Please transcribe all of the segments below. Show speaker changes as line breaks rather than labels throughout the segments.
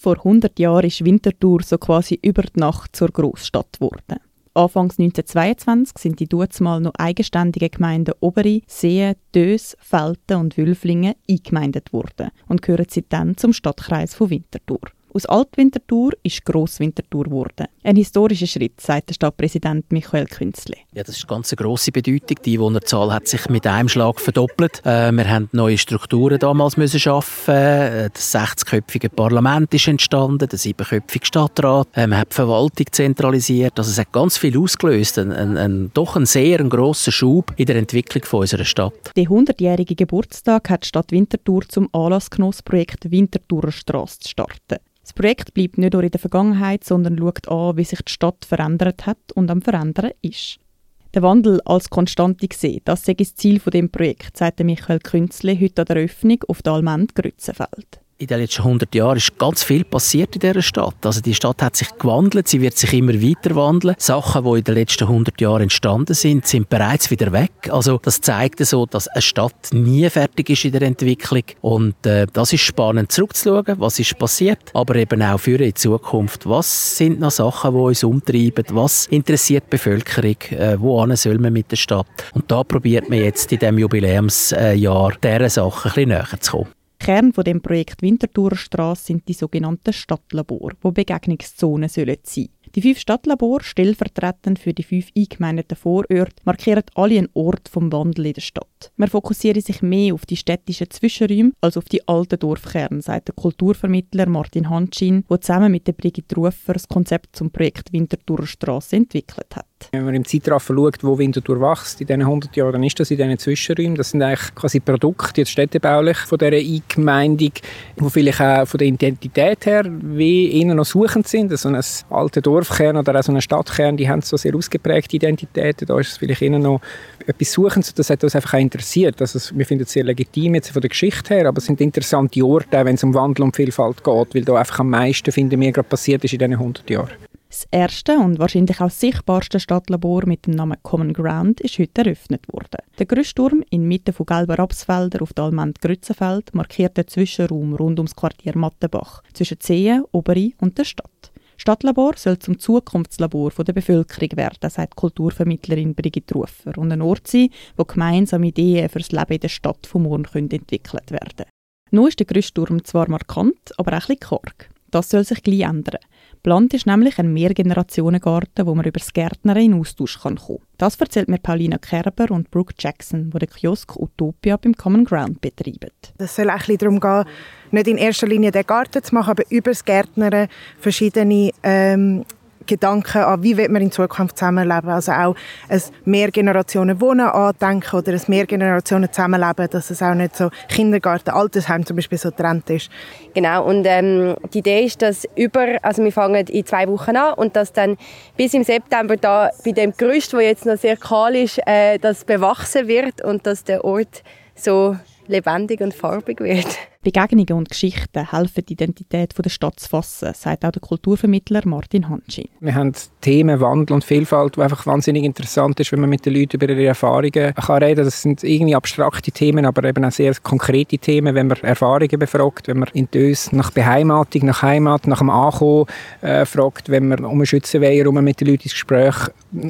Vor 100 Jahren ist Winterthur so quasi über die Nacht zur Großstadt geworden. Anfangs 1922 sind die dutzmal noch eigenständigen Gemeinden Oberi, Seen, Dös, Felten und Wülflingen eingemeindet worden und gehören seitdem zum Stadtkreis von Winterthur. Aus Altwinterthur ist Grosswinterthur geworden. Ein historischer Schritt, sagt der Stadtpräsident Michael Künzle.
Ja, das ist eine ganz grosse Bedeutung. Die Einwohnerzahl hat sich mit einem Schlag verdoppelt. Äh, wir haben neue Strukturen damals müssen schaffen. Äh, das 60-köpfige Parlament ist entstanden, der siebenköpfige Stadtrat. Äh, man hat die Verwaltung zentralisiert. Also es hat ganz viel ausgelöst. Ein, ein, ein, doch ein sehr ein grosser Schub in der Entwicklung von unserer Stadt.
Der 100-jährige Geburtstag hat die Stadt Winterthur zum Anlass genossen, das Projekt Winterthurer Straße zu starten. Das Projekt bleibt nicht nur in der Vergangenheit, sondern schaut an, wie sich die Stadt verändert hat und am Verändern ist. Der Wandel als Konstante gesehen, das ist das Ziel von dem Projekt, sagte Michael Künzle heute an der Eröffnung auf der Almend Grützenfeld
in den letzten 100 Jahren ist ganz viel passiert in dieser Stadt. Also die Stadt hat sich gewandelt, sie wird sich immer weiter wandeln. Sachen, die in den letzten 100 Jahren entstanden sind, sind bereits wieder weg. Also das zeigt so, dass eine Stadt nie fertig ist in der Entwicklung. Und äh, das ist spannend zurückzuschauen, was ist passiert, aber eben auch für die Zukunft. Was sind noch Sachen, die uns umtreiben? Was interessiert die Bevölkerung? Äh, wohin soll man mit der Stadt? Und da probiert man jetzt in diesem Jubiläumsjahr dieser Sachen ein bisschen näher zu kommen.
Kern von dem Projekt Winterthurer Straße sind die sogenannten Stadtlabore, wo Begegnungszonen sollen sein. Die fünf Stadtlabore, stellvertretend für die fünf eingemeindeten Vororte, markieren alle einen Ort vom Wandel in der Stadt. Man fokussiert sich mehr auf die städtischen Zwischenräume als auf die alten Dorfkerne, sagt der Kulturvermittler Martin Hanschin, der zusammen mit der Brigitte Rufer das Konzept zum Projekt Winterthurer Straße entwickelt hat.
Wenn man im Zeitraffer schaut, wo Winterthur wächst, in diesen 100 Jahren, ist das in diesen Zwischenräumen. Das sind eigentlich quasi Produkte, jetzt städtebaulich, von dieser Eingemeindung, die vielleicht auch von der Identität her wie innen noch suchend sind. So ein alter Dorfkern oder auch so ein Stadtkern, die haben so sehr ausgeprägte Identitäten. Da ist es vielleicht innen noch etwas Suchendes. Das hat uns einfach auch interessiert. Also, wir finden es sehr legitim jetzt von der Geschichte her, aber es sind interessante Orte, wenn es um Wandel und Vielfalt geht, weil da einfach am meisten, finden wir, gerade passiert ist in diesen 100 Jahren.
Das erste und wahrscheinlich auch sichtbarste Stadtlabor mit dem Namen Common Ground ist heute eröffnet worden. Der Grüssturm inmitten von gelben Rapsfeldern auf der Almend Grützenfeld markiert den Zwischenraum rund ums Quartier Mattenbach zwischen Zehen, Oberi und der Stadt. Stadtlabor soll zum Zukunftslabor der Bevölkerung werden, sagt Kulturvermittlerin Brigitte Rufer, und ein Ort sein, wo gemeinsame Ideen für das Leben in der Stadt von morgen entwickelt werden. Nun ist der Grüssturm zwar markant, aber auch ein bisschen karg. Das soll sich gleich ändern. Plant ist nämlich ein Mehrgenerationengarten, wo man über das Gärtnern in Austausch kann kommen Das erzählt mir Paulina Kerber und Brooke Jackson, die den Kiosk Utopia beim Common Ground betreiben.
Es soll auch darum gehen, nicht in erster Linie den Garten zu machen, aber über das Gärtnern verschiedene ähm, Gedanken an, wie wird man in Zukunft zusammenleben. Also auch ein Mehrgenerationen Wohnen andenken oder ein Mehrgenerationen Zusammenleben, dass es auch nicht so Kindergarten, Altersheim zum Beispiel so trennt ist.
Genau, und ähm, die Idee ist, dass über, also wir fangen in zwei Wochen an und dass dann bis im September da bei dem Gerüst, wo jetzt noch sehr kahl ist, äh, das bewachsen wird und dass der Ort so lebendig und farbig wird.
Begegnungen und Geschichten helfen, die Identität der Stadt zu fassen, sagt auch der Kulturvermittler Martin Hanschin.
Wir haben Themen Wandel und Vielfalt, die einfach wahnsinnig interessant ist, wenn man mit den Leuten über ihre Erfahrungen kann reden Das sind irgendwie abstrakte Themen, aber eben auch sehr konkrete Themen, wenn man Erfahrungen befragt, wenn man in Dös nach Beheimatung, nach Heimat, nach dem Ankommen äh, fragt, wenn man um eine Schützenweiher herum mit den Leuten ins Gespräch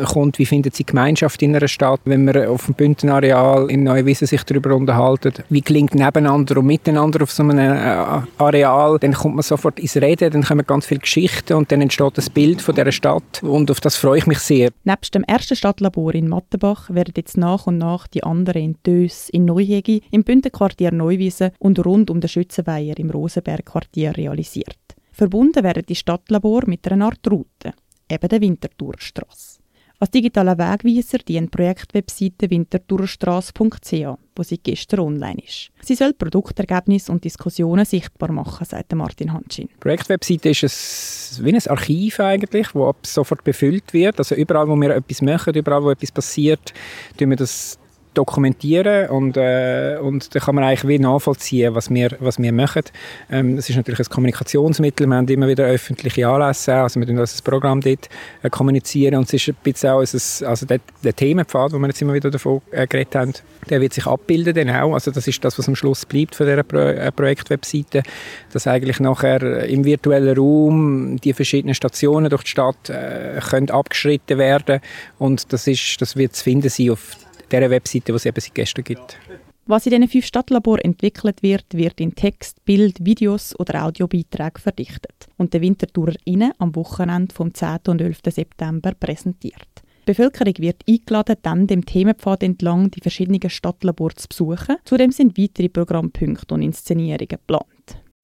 kommt, wie findet sie Gemeinschaft in einer Stadt, wenn man auf dem Bündenareal in Neuwiesen sich darüber unterhalten, wie klingt nebeneinander und miteinander auf so einem äh, Areal, dann kommt man sofort ins Reden, dann kommen ganz viele Geschichten und dann entsteht das Bild von dieser Stadt und auf das freue ich mich sehr.
Nebst dem ersten Stadtlabor in Mattenbach werden jetzt nach und nach die anderen in Dös, in Neuhegi, im Bündenquartier Neuwiesen und rund um den Schützenweiher im Rosenbergquartier realisiert. Verbunden werden die Stadtlabor mit einer Art Route, eben der Winterthurstrasse. Als digitaler Wegweiser dient die Projektwebseite winterthurstrasse.ch, wo sie gestern online ist. Sie soll Produktergebnisse und Diskussionen sichtbar machen, sagt Martin Hanschin. Die
Projektwebseite ist ein, wie ein Archiv eigentlich, das sofort befüllt wird. Also überall, wo wir etwas machen, überall, wo etwas passiert, tun wir das dokumentieren und, äh, und da kann man eigentlich wie nachvollziehen, was wir, was wir machen. Ähm, das ist natürlich ein Kommunikationsmittel, wir haben immer wieder öffentliche Anlässe, also wir tun das Programm dort äh, kommunizieren. Und es ist ein bisschen auch, ein, also der, der Themenpfad, wo wir jetzt immer wieder davon äh, geredet haben, der wird sich abbilden dann auch, also das ist das, was am Schluss bleibt von dieser Pro äh, Projektwebseite, dass eigentlich nachher im virtuellen Raum die verschiedenen Stationen durch die Stadt äh, können abgeschritten werden. Und das, ist, das wird zu finden sein auf der Webseite, die es eben seit gestern gibt.
Was in diesen fünf Stadtlaboren entwickelt wird, wird in Text, Bild, Videos oder Audiobeiträgen verdichtet und den WintertourerInnen am Wochenende vom 10. und 11. September präsentiert. Die Bevölkerung wird eingeladen, dann dem Themenpfad entlang die verschiedenen Stadtlabore zu besuchen. Zudem sind weitere Programmpunkte und Inszenierungen geplant.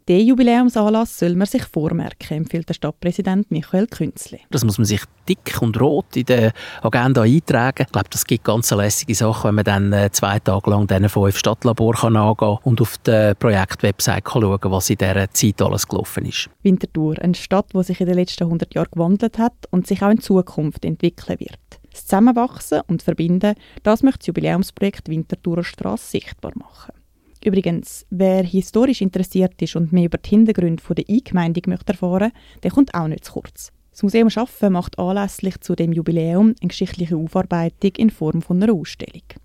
Der Jubiläumsanlass soll man sich vormerken, empfiehlt der Stadtpräsident Michael Künzli.
Das muss man sich dick und rot in der Agenda eintragen. Ich glaube, das gibt ganz lässige Sachen, wenn man dann äh, zwei Tage lang diesen fünf Stadtlabor kann angehen und auf der Projektwebsite schauen kann, was in dieser Zeit alles gelaufen ist.
Winterthur, eine Stadt, die sich in den letzten 100 Jahren gewandelt hat und sich auch in Zukunft entwickeln wird. Das Zusammenwachsen und Verbinden, das möchte das Jubiläumsprojekt Winterthurer Straße sichtbar machen. Übrigens, wer historisch interessiert ist und mehr über die Hintergründe der Eingemeindung möchte erfahren der kommt auch nicht zu kurz. Das Museum Schaffen macht anlässlich zu dem Jubiläum eine geschichtliche Aufarbeitung in Form von einer Ausstellung.